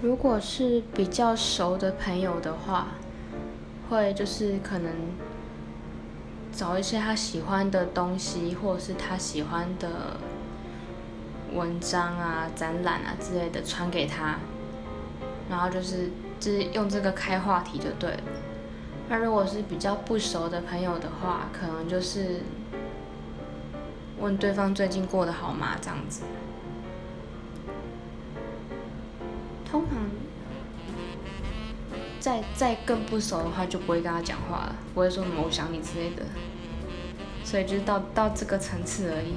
如果是比较熟的朋友的话，会就是可能找一些他喜欢的东西，或者是他喜欢的文章啊、展览啊之类的传给他，然后就是就是用这个开话题就对了。那如果是比较不熟的朋友的话，可能就是问对方最近过得好吗？这样子。通常再再更不熟的话，就不会跟他讲话了，不会说什么“我想你”之类的。所以就是到到这个层次而已。